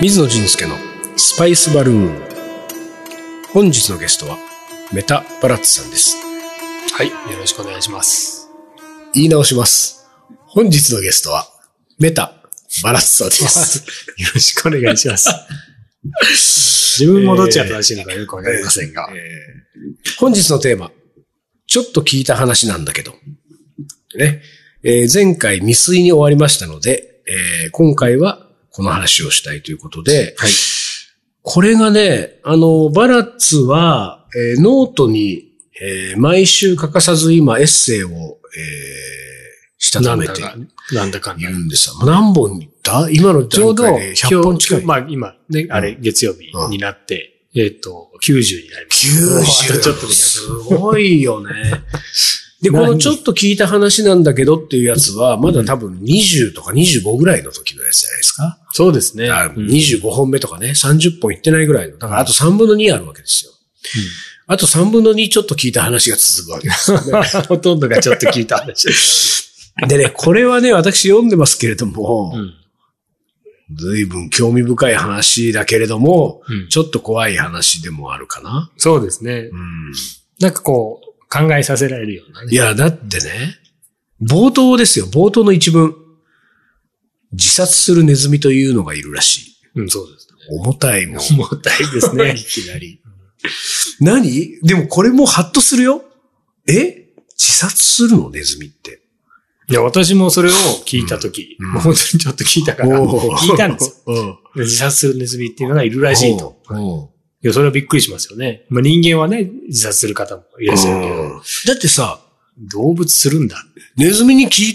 水野仁介のスパイスバルーン。本日のゲストはメタバラッツさんです。はい。よろしくお願いします。言い直します。本日のゲストはメタバラッツさんです。よろしくお願いします。自分もどっちが正しいのかよくわかりませんが。えー本日のテーマ、ちょっと聞いた話なんだけど、ね、えー前回未遂に終わりましたので、えー今回はこの話をしたいということで、はい。これがね、あの、バラッツは、えーノートに、えー毎週欠かさず今エッセイを、えーしたためてなんだか、いる。んですよ。何本いった今のちょうど、段階で100本近い。まあ今、ね、あれ、月曜日になって、えっと、90になります。90あとちょっとです100ごいよね。で、このちょっと聞いた話なんだけどっていうやつは、まだ多分20とか25ぐらいの時のやつじゃないですか。そうですね。あうん25本目とかね、30本いってないぐらいの。だからあと3分の2あるわけですよ。あと3分の2ちょっと聞いた話が続くわけですよね。ほとんどがちょっと聞いた話です。でね、これはね、私読んでますけれども、うん随分興味深い話だけれども、うんちょっと怖い話でもあるかな。そうですねう。ん。なんかこう、考えさせられるようなね。いや、だってね、冒頭ですよ、冒頭の一文。自殺するネズミというのがいるらしい。うん、そうですね。重たいもん。重たいですね。いきなり。何？でもこれもハッとするよ。え？自殺するの？ネズミって。いや、私もそれを聞いたとき、うんもう本当にちょっと聞いたから、聞いたんです よ。自殺するネズミっていうのがいるらしいと。うん。いや、それはびっくりしますよね。まあ、人間はね、自殺する方もいらっしゃるけど、うんだってさ、動物するんだ。ネズミに聞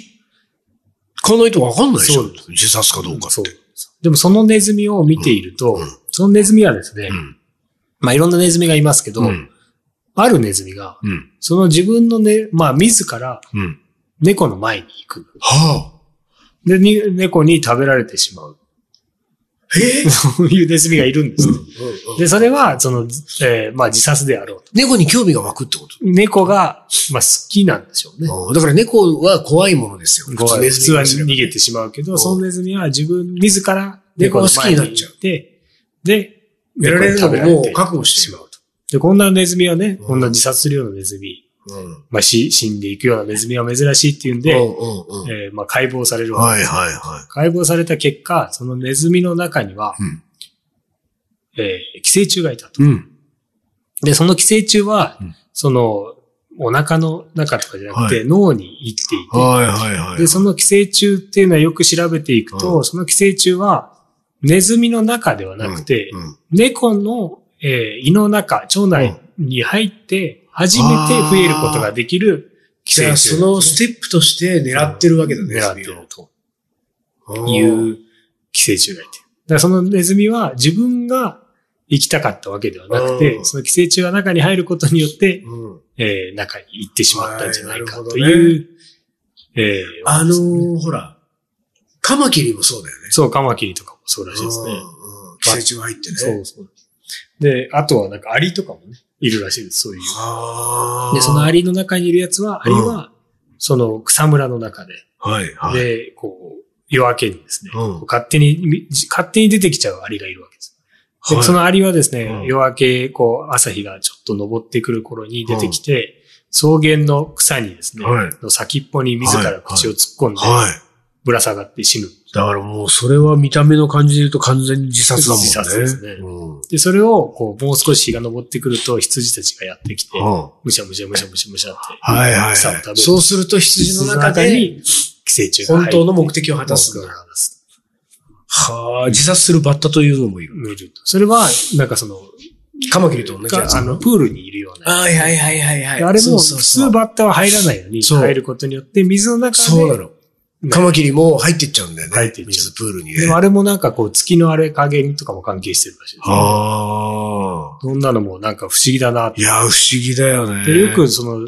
かないとわかんないでしょ自殺かどうかって。そう。でもそのネズミを見ていると、うんそのネズミはですね、うん。まあいろんなネズミがいますけど、うん。あるネズミが、うん。その自分のね、まあ自らうん。猫の前に行く。はあ。で、に猫に食べられてしまう。えそういうネズミがいるんですね。で、それは、その、えーまあ自殺であろうと。猫に興味が湧くってこと？猫が、まあ好きなんでしょうね。うんだから猫は怖いものですよ。普通普通はネズミ逃げてしまうけど、んそのネズミは自分、自ら猫が好きになっちゃう猫の前に行って、で、やられるのも猫に食べられてもう覚悟してしまうと。で、こんなネズミはね、うんこんな自殺するようなネズミ、うん。まあ死死んでいくようなネズミは珍しいっていうんで。えーまあ解剖されるわけです。はいはいは解剖された結果、そのネズミの中には、うん。えー寄生虫がいたと。で、その寄生虫は、うん。その、お腹の中とかじゃなくて、はい。脳に行っていて、はいはいはい。で、その寄生虫っていうのはよく調べていくと、うん。その寄生虫は、ネズミの中ではなくて、猫の、えー胃の中、腸内に入って、初めて増えることができる寄じゃあ生虫。そのステップとして狙ってるわけだね。狙ってるとという寄生虫がいて。だからそのネズミは自分が生きたかったわけではなくてう、んその寄生虫が中に入ることによって、うん。えー中に行ってしまったんじゃないかはいという、えーあのー、ほら、カマキリもそうだよね。そう、カマキリとかもそうらしいですね。寄生虫が入ってね。そうそう。で、あとはなんかアリとかもね、いるらしいです、そういう。で、そのアリの中にいるやつは、アリは、その草むらの中で、はいはい。で、こう、夜明けにですね、うん。勝手に、み勝手に出てきちゃうアリがいるわけです。で、はい。そのアリはですね、うん。夜明け、こう、朝日がちょっと昇ってくる頃に出てきて、草原の草にですね、はい。の先っぽに自ら口を突っ込んで、はい。ぶら下がって死ぬ。だからもうそれは見た目の感じで言うと完全に自殺だもんね。自殺ですねうん。で、それを、こう、もう少し日が昇ってくると、羊たちがやってきて、うんむしゃむしゃむしゃむしゃむしゃって、はいはい草を食べる。はい。そうすると羊の中で、に寄生虫本当の目的を果たすはあ、自殺するバッタというのもいる。見るとそれは、なんかその、カマキリと同じやつ。あの、プールにいるような。はいはいはいはいはい。であれも、普通バッタは入らないのに、入ることによって、水の中で。そうなの。ねカマキリも入ってっちゃうんだよね。入ってっちゃう水プールにね。でもあれもなんかこう、月のあれ加減とかも関係してるらしいです、ね。ああ。そんなのもなんか不思議だなって。いや、不思議だよね。でよくその、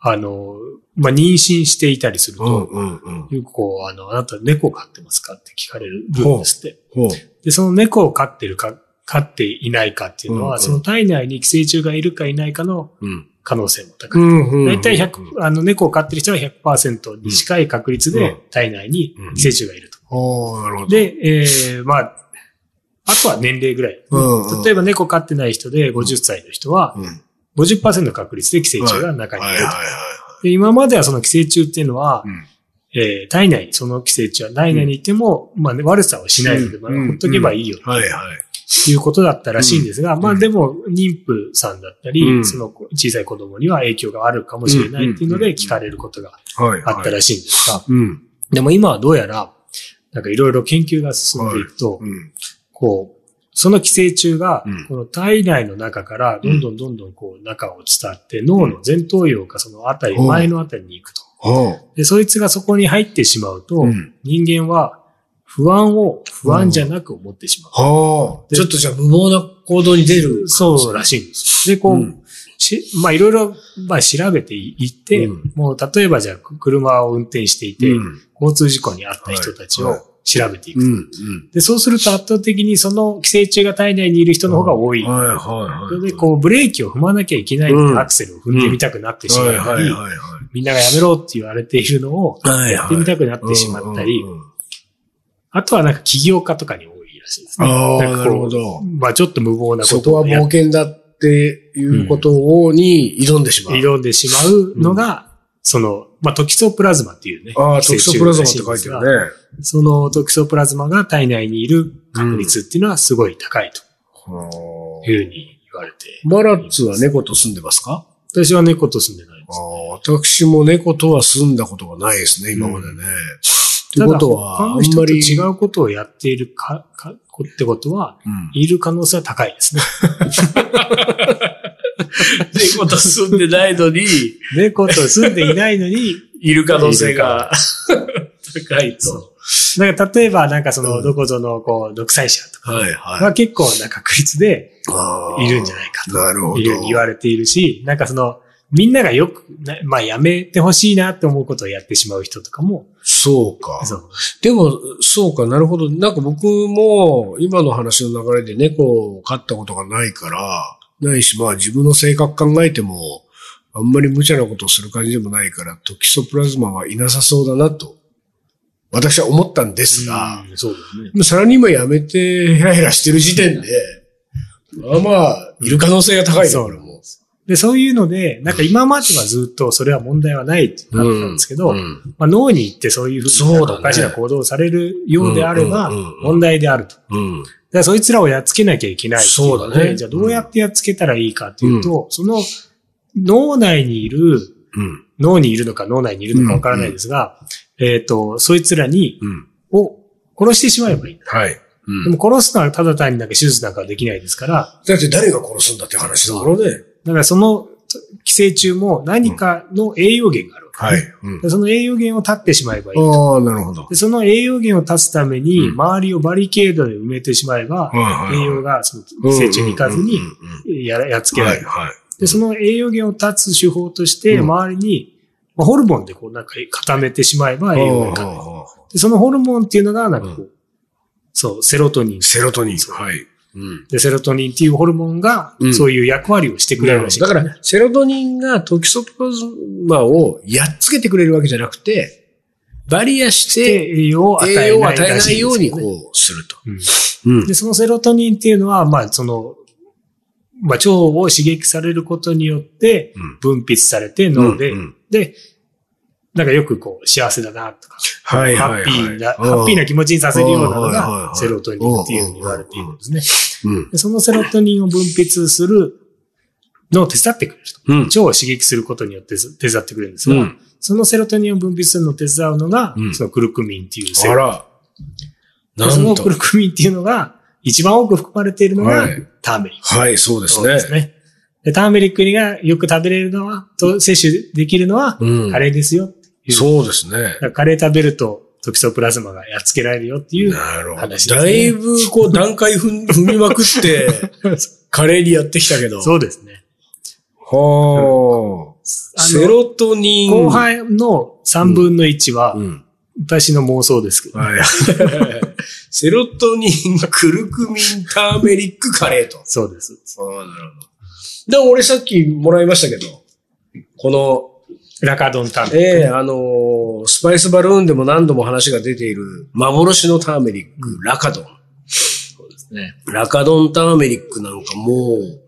あの、まあ、妊娠していたりすると、うんうんうん。よくこう、あの、あなた猫飼ってますかって聞かれるんですって。で、その猫を飼ってるか、飼っていないかっていうのは、うんうんその体内に寄生虫がいるかいないかのうん。可能性も高い。うんうん。だいたい100、あの、猫を飼ってる人は100%に近い確率うんで体内に寄生虫がいると。ああ、なるほど。で、えー、まあ、あとは年齢ぐらい。うんうん例えば猫飼ってない人で50歳の人はうん。50%の確率で寄生虫が中にいると。今まではその寄生虫っていうのは、うんえー体内にその寄生虫は体内にいても、まあ、悪さをしないので、まあ、うんほっとけばいいよはいはい。いうことだったらしいんですが、まあでも妊婦さんだったり、うん。その小さい子供には影響があるかもしれないっていうので聞かれることがはい。あったらしいんですが、うん。でも今はどうやら、なんかいろいろ研究が進んでいくと、うん。こう、その寄生虫がうん、この体内の中からどんどんどんどんこう中を伝って脳の前頭葉かそのあたり、うん。前のあたりに行くと。はで、そいつがそこに入ってしまうと、うん。人間は不安を不安じゃなく思ってしまう。あ。はあ。ちょっとじゃあ無謀な行動に出る。そうらしいんです。で、こう、うんしまあいろいろ、まあ調べていって、うんもう例えばじゃあ車を運転していて、うん。交通事故に遭った人たちはいはいを調べていく。うん。で、そうすると圧倒的にその寄生虫が体内にいる人の方が多い。はいはいはい。で、こう、ブレーキを踏まなきゃいけないアクセルを踏んでみたくなってしまはいったり、はいはいはい。みんながやめろって言われているのを、はいやってみたくなってしまったりうんうんうんあとはなんか起業家とかに多いらしいですね。ああ、なるほど。まあちょっと無謀なこそこは冒険だっていうことをに挑んでしまう。挑んでしまうのが、その、まあトキソプラズマっていうね。ああ、トキソプラズマって書いてるね。そのトキソプラズマが体内にいる確率っていうのはすごい高いとはあいうふうに言われて。マラッツは猫と住んでますか？私は猫と住んでないんであす。あ私も猫とは住んだことがないですね、今までね。ただ、ことは、他の人と。違うことをやっているか、か、ってことは、うんいる可能性は高いですね。猫と住んでないのに、猫と住んでいないのに、いる可能性が高いと。なんか例えばなんかその、うんどこぞのこう、独裁者とかはいはが結構な確率でい。いるんじゃないかと。いうふうに言われているし、なんかその、みんながよく、なまあやめてほしいなって思うことをやってしまう人とかも、そうか。そう。でも、そうか、なるほど。なんか僕も、今の話の流れで猫を飼ったことがないから、ないし、まあ自分の性格考えても、あんまり無茶なことをする感じでもないから、トキソプラズマはいなさそうだなと、私は思ったんですが、うんそうですね。でもさらに今やめてヘラヘラしてる時点で、まあまあ、いる可能性が高いそうところも。で、そういうので、なんか今まではずっとそれは問題はないってなってたんですけど、うんまあ、脳に行ってそういうふうにそうだねおかしな行動をされるようであればうんうんうんうん、問題であると。だかうん。らそいつらをやっつけなきゃいけないそうだねじゃあどうやってやっつけたらいいかっていうと、その脳内にいる、うん。脳にいるのか脳内にいるのかわからないですが、えっ、と、そいつらに、うん。を殺してしまえばいい。はい。うんでも殺すのはただ単になんか手術なんかはできないですから、だって誰が殺すんだって話だからね。だからその寄生虫も何かの栄養源があるわけ、はい。うんでその栄養源を断ってしまえばいい。ああ、なるほど。でその栄養源を断つために、うん周りをバリケードで埋めてしまえば、はい栄養がその寄生虫に行かずにやらやっつけられる。はいはい。で、その栄養源を断つ手法として、うん周りに、まあホルモンでこうなんか固めてしまえば栄養がいかない。ああで、そのホルモンっていうのが、なんかこう、そう、セロトニン。セロトニン。はい。うん。で、セロトニンっていうホルモンがう、ん。そういう役割をしてくれるらしい、だから、セロトニンがトキソプラズマをやっつけてくれるわけじゃなくて、バリアしでて、栄養を与ええないらないようにこうすると。うん。うん。で、そのセロトニンっていうのは、まあ、その、まあ、腸を刺激されることによってうん。分泌されて脳で、うんうん。で、なんかよくこう、幸せだなとか、はいはいはい。ハッピーな、うんハッピーな気持ちにさせるようなのがセロトニンっていうふうに言われているんですね。うん。でそのセロトニンを分泌するのを手伝ってくれると。うん。腸を刺激することによって手伝ってくれるんですが、うんそのセロトニンを分泌するのを手伝うのが、うんそのクルクミンっていうセロあら。でなんとそのク。ルクミンっていうのが、一番多く含まれているのがはいターメリック。はい、そうですそうですね。ターメリックがよく食べれるのは、と摂取できるのは、うんカレーですよいう。そうですねカレー食べるとトキソプラズマがやっつけられるよっていう。話ですねだいぶ、こう、段階踏みまくって、カレーにやってきたけど。そうですね。はあ。セロトニン。後半の3分の1は、うん。私の妄想ですけど、はい。セロトニン、クルクミン、ターメリック、カレーと。そうです。ああ、なるほど。で、俺さっきもらいましたけど、この、ラカドンターメリック。ええあのースパイスバルーンでも何度も話が出ている幻のターメリック、ラカドン。そうですね。ラカドンターメリックなんかもう、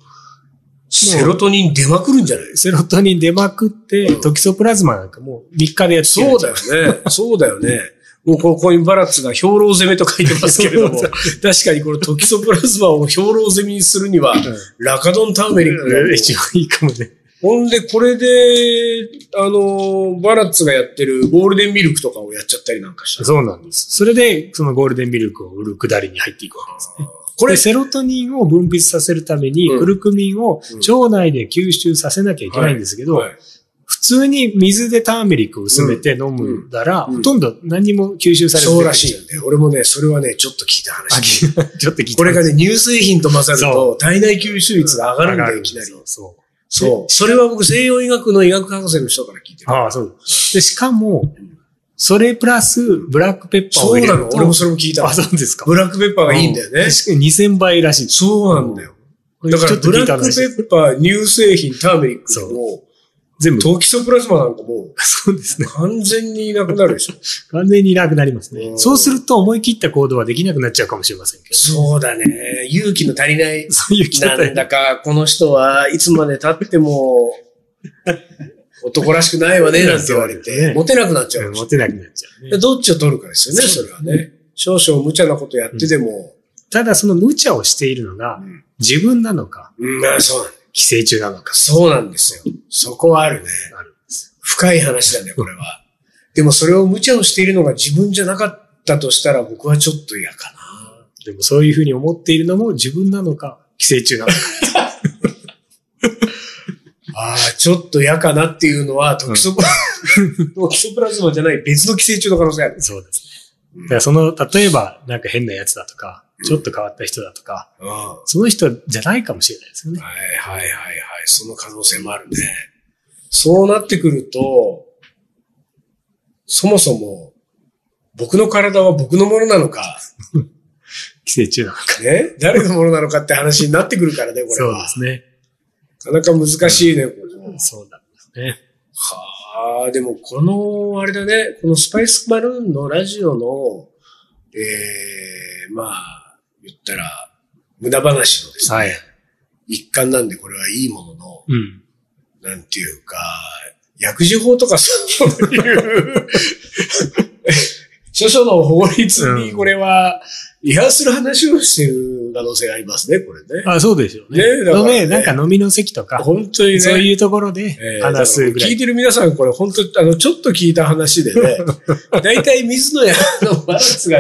セロトニン出まくるんじゃない？セロトニン出まくって、トキソプラズマなんかもう3日でやってそうだよね。そうだよね。もうここにバラッツが兵糧攻めと書いてますけれども、確かにこのトキソプラズマを兵糧攻めにするには、ラカドンターメリックが一番いいかもね。ほんで、これで、あの、バラッツがやってるゴールデンミルクとかをやっちゃったりなんかした。そうなんです。それで、そのゴールデンミルクを売るくだりに入っていくわけですね。これセロトニンを分泌させるために、うん。クルクミンを腸内で吸収させなきゃいけないんですけど、はい普通に水でターメリックを薄めて飲むなら、うん。ほとんど何も吸収されてそうらしいよ。俺もね、それはね、ちょっと聞いたあ話。ちょっと聞いてこれがね、乳製品と混ざるそと、体内吸収率が上がるんだよ、いきなり。そう。そう。それは僕、西洋医学の医学博士の人から聞いてる。ああ、そう。で、しかも、それプラス、ブラックペッパーをそうなの？俺もそれも聞いたあ、。そうですか。ブラックペッパーがいいんだよね。確かに2000倍らしい。そうなんだよ。だから、ブラックペッパー、乳製品、ターメリックでも、全部。トキソプラズマなんかもう、そうですね。完全にいなくなるでしょ。完全にいなくなりますねう。んそうすると思い切った行動はできなくなっちゃうかもしれませんけど。そうだね。勇気の足りない。そういう人なんだか、この人はいつまで経っても、男らしくないわね、なんて言われて、モテなくなっちゃうモテなくなっちゃうね。どっちを取るかですよね、それはね。少々無茶なことやってでも、ただその無茶をしているのがうん自分なのか、うん、まあそうなんだ。寄生虫なのか。そうなんですよ。そこはあるね。あるんです深い話だね、これは。でもそれを無茶をしているのが自分じゃなかったとしたら僕はちょっと嫌かな。でもそういうふうに思っているのも自分なのか、寄生虫なのか。ああ、ちょっと嫌かなっていうのは、トキソプラ、トキソプラズマじゃない別の寄生虫の可能性ある。そうですね。だからその、例えばなんか変なやつだとか、ちょっと変わった人だとか、うん。はその人じゃないかもしれないですよねい。はいはいはい。その可能性もあるね。そうなってくると、そもそも、僕の体は僕のものなのか、寄生虫なのか。ね？誰のものなのかって話になってくるからね、これそうは。ですね。なかなか難しいね、これそうなんですね。はあ、でもこの、あれだね、このスパイスバルーンのラジオの、ええまあ、言ったら、無駄話のですね、はい。一環なんでこれはいいものの、うん。なんていうか、薬事法とかそういう、諸々の法律にこれは違反する話をしてる可能性がありますね、これね。あ、そうでしょうね。ねだからねので、なんか飲みの席とか、本当にね。そういうところでえー話すぐらい。聞いてる皆さん、これ本当、あの、ちょっと聞いた話でね、大体水野屋のバランスが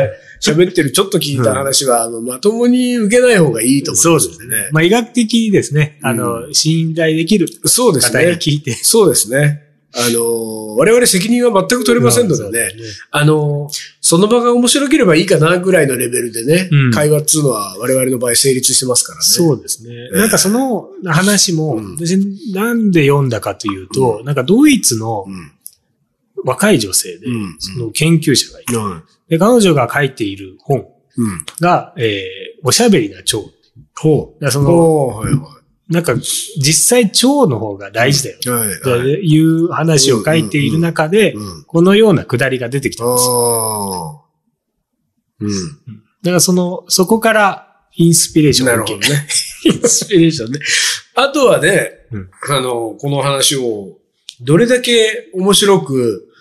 喋ってるちょっと聞いた話は、あの、まともに受けない方がいいと思そううんですね。ですね。まあ、医学的にですね、あうの、信頼できるそうです方にね。聞いて。そうですね。あの、我々責任は全く取れませんのでね。あの、その場が面白ければいいかなぐらいのレベルでね、うん会話っつうのは我々の場合成立してますからね。そうですね。えなんかその話も、うん私なんで読んだかというと、なんかドイツのうん。若い女性で、うんその研究者がいて、うん。で彼女が書いている本うん。が、えー、おしゃべりな腸。ほだからそうの、はいはなんか、実際腸の方が大事だよ。い。はいとはい。いう話を書いている中で、うん。このようなくだりが出てきたんですよ。うん。だからその、そこからインスピレーションを受けなるほどね。インスピレーションね。あとはね、うんあの、この話を、どれだけ面白く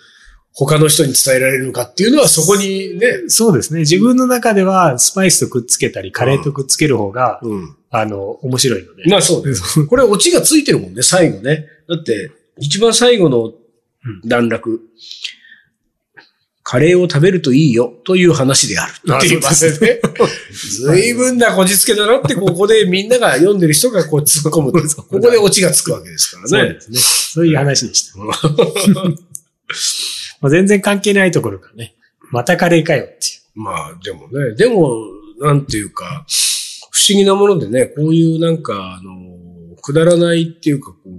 他の人に伝えられるのかっていうのはそこにね、そうですね。自分の中ではスパイスとくっつけたり、カレーとくっつける方が、うん。あの、面白いので。まあそうね。これオチがついてるもんね、最後ね。だって、一番最後の段落。カレーを食べるといいよという話である。あって言いますね。随分なこじつけだなって、ここでみんなが読んでる人がこう突っ込むと。ここでオチがつくわけですからねそうで。すね。そういう話でした。まあ全然関係ないところからね。またカレーかよっていう。まあ、でもね、でも、なんていうか、不思議なものでね、こういうなんか、あの、くだらないっていうか、こう、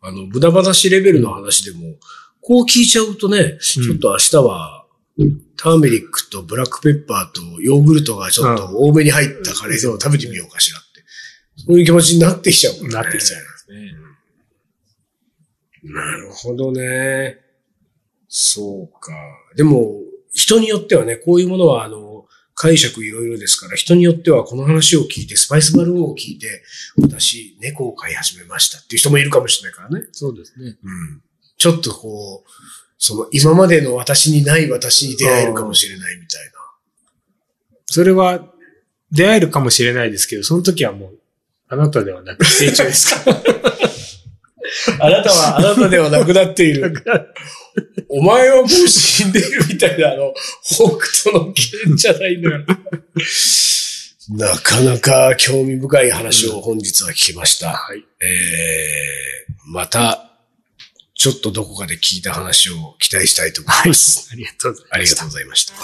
あの、無駄話レベルの話でも、こう聞いちゃうとね、ちょっと明日は、ターメリックとブラックペッパーとヨーグルトがちょっと多めに入ったカレーでも食べてみようかしらって。そういう気持ちになってきちゃうね。なってきちゃいますね。なるほどね。そうか。でも、人によってはね、こういうものは、あの、解釈いろいろですから、人によってはこの話を聞いて、スパイスバルーンを聞いて、私、猫を飼い始めましたっていう人もいるかもしれないからね。そうですね。うん。ちょっとこう、その今までの私にない私に出会えるかもしれないみたいな。それは出会えるかもしれないですけど、その時はもう、あなたではなく成長ですか？あなたはあなたではなくなっている。お前はもう死んでいるみたいな、あの、北斗の剣じゃないのよ。なかなか興味深い話を本日は聞きました。はい。えー、また、ちょっとどこかで聞いた話を期待したいと思います。ありがとうございます。ありがとうございました。